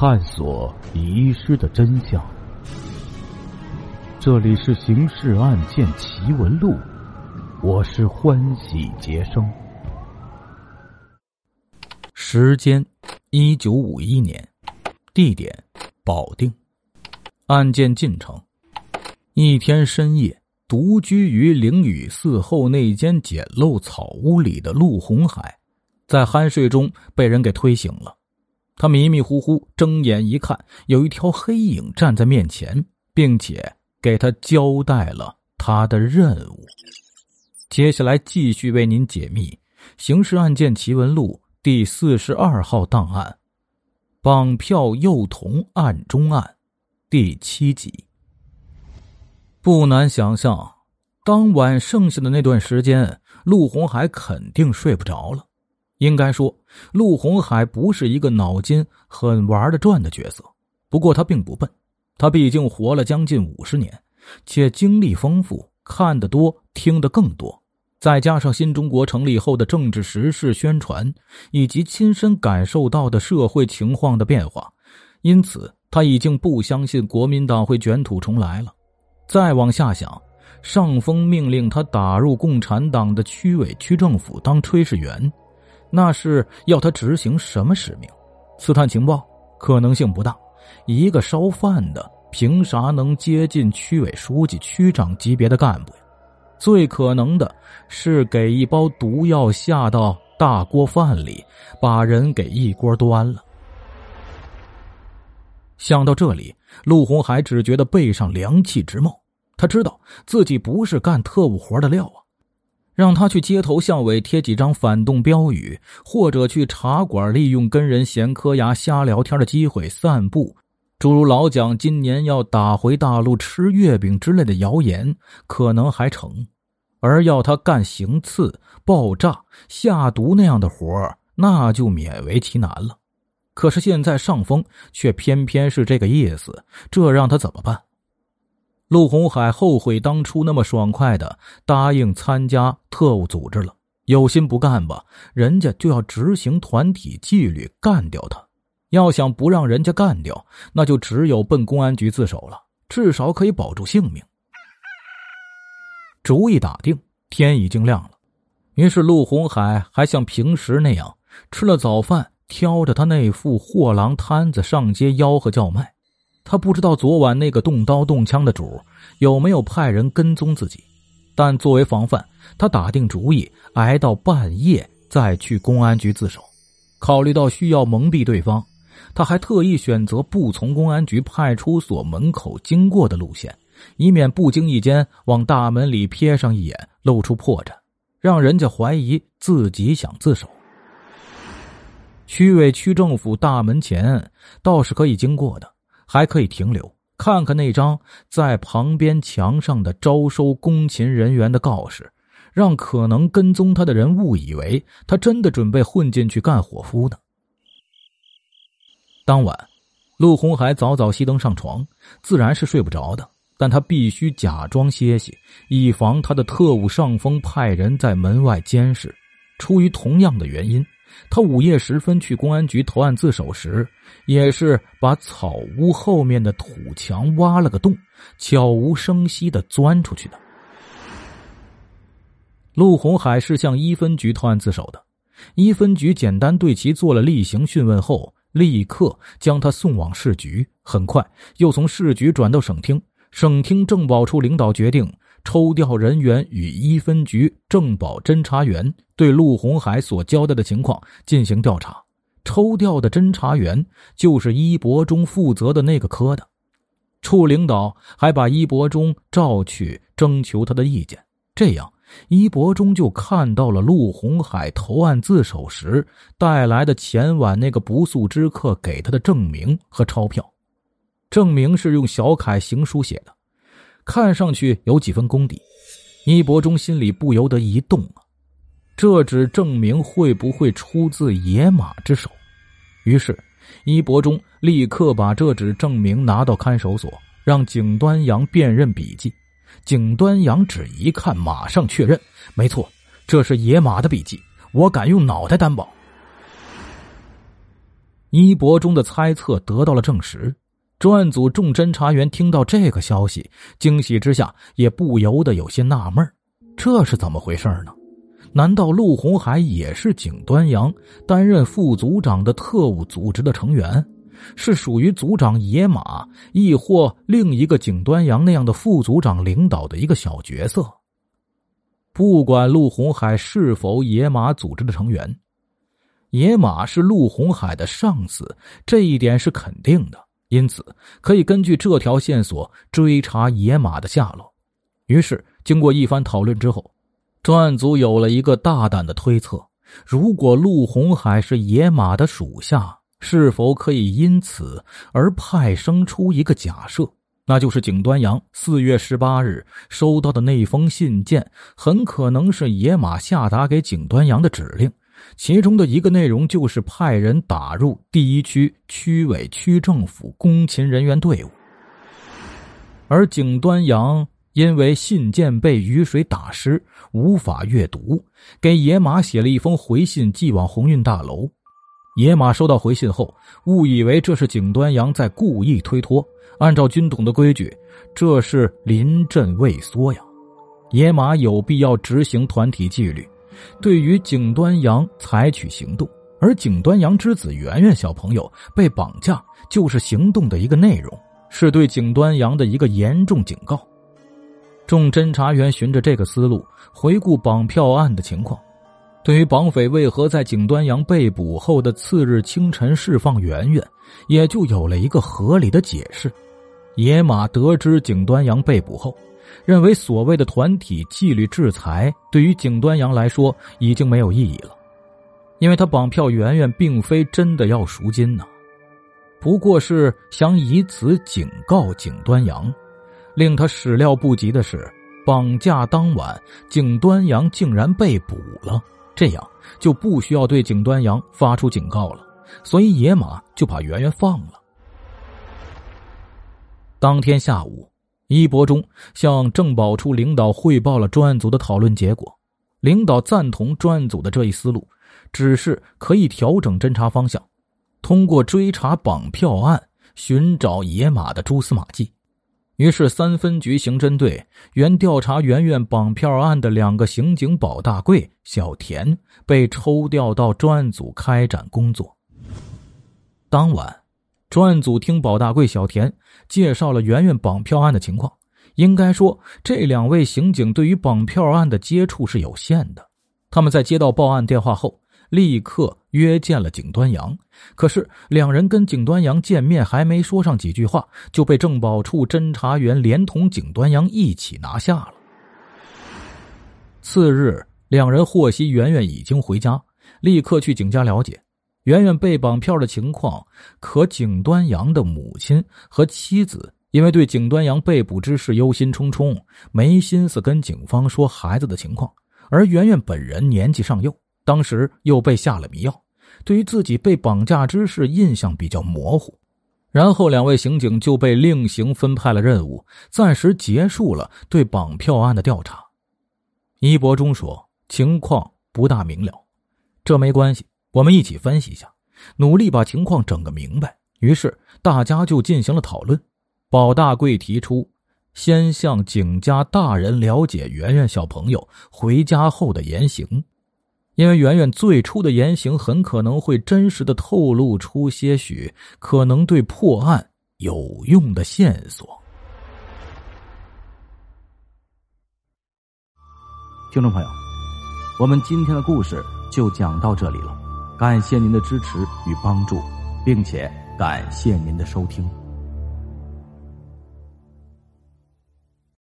探索遗失的真相。这里是《刑事案件奇闻录》，我是欢喜杰生。时间：一九五一年，地点：保定。案件进程：一天深夜，独居于灵雨寺后那间简陋草屋里的陆红海，在酣睡中被人给推醒了。他迷迷糊糊睁眼一看，有一条黑影站在面前，并且给他交代了他的任务。接下来继续为您解密《刑事案件奇闻录》。第四十二号档案，绑票幼童案中案，第七集。不难想象，当晚剩下的那段时间，陆红海肯定睡不着了。应该说，陆红海不是一个脑筋很玩得转的角色。不过他并不笨，他毕竟活了将近五十年，且经历丰富，看得多，听得更多。再加上新中国成立后的政治时事宣传，以及亲身感受到的社会情况的变化，因此他已经不相信国民党会卷土重来了。再往下想，上峰命令他打入共产党的区委区政府当炊事员，那是要他执行什么使命？刺探情报？可能性不大。一个烧饭的，凭啥能接近区委书记、区长级别的干部呀？最可能的是给一包毒药下到大锅饭里，把人给一锅端了。想到这里，陆红海只觉得背上凉气直冒。他知道自己不是干特务活的料啊！让他去街头巷尾贴几张反动标语，或者去茶馆利用跟人闲磕牙、瞎聊天的机会散步。诸如老蒋今年要打回大陆吃月饼之类的谣言，可能还成；而要他干行刺、爆炸、下毒那样的活那就勉为其难了。可是现在上峰却偏偏是这个意思，这让他怎么办？陆红海后悔当初那么爽快的答应参加特务组织了。有心不干吧，人家就要执行团体纪律，干掉他。要想不让人家干掉，那就只有奔公安局自首了，至少可以保住性命。主意打定，天已经亮了，于是陆红海还像平时那样吃了早饭，挑着他那副货郎摊子上街吆喝叫卖。他不知道昨晚那个动刀动枪的主有没有派人跟踪自己，但作为防范，他打定主意挨到半夜再去公安局自首。考虑到需要蒙蔽对方。他还特意选择不从公安局派出所门口经过的路线，以免不经意间往大门里瞥上一眼，露出破绽，让人家怀疑自己想自首。区委区政府大门前倒是可以经过的，还可以停留看看那张在旁边墙上的招收工勤人员的告示，让可能跟踪他的人误以为他真的准备混进去干伙夫呢。当晚，陆红海早早熄灯上床，自然是睡不着的。但他必须假装歇息，以防他的特务上峰派人在门外监视。出于同样的原因，他午夜时分去公安局投案自首时，也是把草屋后面的土墙挖了个洞，悄无声息的钻出去的。陆红海是向一分局投案自首的，一分局简单对其做了例行讯问后。立刻将他送往市局，很快又从市局转到省厅。省厅政保处领导决定抽调人员与一分局政保侦查员对陆红海所交代的情况进行调查。抽调的侦查员就是伊伯中负责的那个科的。处领导还把伊伯中召去征求他的意见，这样。伊伯中就看到了陆红海投案自首时带来的前晚那个不速之客给他的证明和钞票，证明是用小楷行书写的，看上去有几分功底。倪伯中心里不由得一动啊，这纸证明会不会出自野马之手？于是，倪伯中立刻把这纸证明拿到看守所，让景端阳辨认笔迹。景端阳只一看，马上确认，没错，这是野马的笔迹，我敢用脑袋担保。一博中的猜测得到了证实。专案组众侦查员听到这个消息，惊喜之下也不由得有些纳闷这是怎么回事呢？难道陆红海也是景端阳担任副组长的特务组织的成员，是属于组长野马，亦或另一个景端阳那样的副组长领导的一个小角色？不管陆红海是否野马组织的成员，野马是陆红海的上司，这一点是肯定的。因此，可以根据这条线索追查野马的下落。于是，经过一番讨论之后，专案组有了一个大胆的推测：如果陆红海是野马的属下，是否可以因此而派生出一个假设，那就是景端阳四月十八日收到的那封信件，很可能是野马下达给景端阳的指令。其中的一个内容就是派人打入第一区区委区政府工勤人员队伍，而景端阳因为信件被雨水打湿，无法阅读，给野马写了一封回信寄往鸿运大楼。野马收到回信后，误以为这是景端阳在故意推脱。按照军统的规矩，这是临阵畏缩呀。野马有必要执行团体纪律。对于景端阳采取行动，而景端阳之子圆圆小朋友被绑架，就是行动的一个内容，是对景端阳的一个严重警告。众侦查员循着这个思路回顾绑票案的情况，对于绑匪为何在景端阳被捕后的次日清晨释放圆圆，也就有了一个合理的解释。野马得知景端阳被捕后。认为所谓的团体纪律制裁对于景端阳来说已经没有意义了，因为他绑票圆圆并非真的要赎金呢，不过是想以此警告景端阳。令他始料不及的是，绑架当晚景端阳竟然被捕了，这样就不需要对景端阳发出警告了，所以野马就把圆圆放了。当天下午。一博中向政保处领导汇报了专案组的讨论结果，领导赞同专案组的这一思路，只是可以调整侦查方向，通过追查绑票案寻找野马的蛛丝马迹。于是，三分局刑侦队原调查圆圆绑票案的两个刑警保大贵、小田被抽调到专案组开展工作。当晚。专案组听保大贵、小田介绍了圆圆绑票案的情况。应该说，这两位刑警对于绑票案的接触是有限的。他们在接到报案电话后，立刻约见了景端阳。可是，两人跟景端阳见面，还没说上几句话，就被政保处侦查员连同景端阳一起拿下了。次日，两人获悉圆圆已经回家，立刻去景家了解。圆圆被绑票的情况，可景端阳的母亲和妻子因为对景端阳被捕之事忧心忡忡，没心思跟警方说孩子的情况。而圆圆本人年纪尚幼，当时又被下了迷药，对于自己被绑架之事印象比较模糊。然后两位刑警就被另行分派了任务，暂时结束了对绑票案的调查。一博中说情况不大明了，这没关系。我们一起分析一下，努力把情况整个明白。于是大家就进行了讨论。保大贵提出，先向景家大人了解圆圆小朋友回家后的言行，因为圆圆最初的言行很可能会真实的透露出些许可能对破案有用的线索。听众朋友，我们今天的故事就讲到这里了。感谢您的支持与帮助，并且感谢您的收听。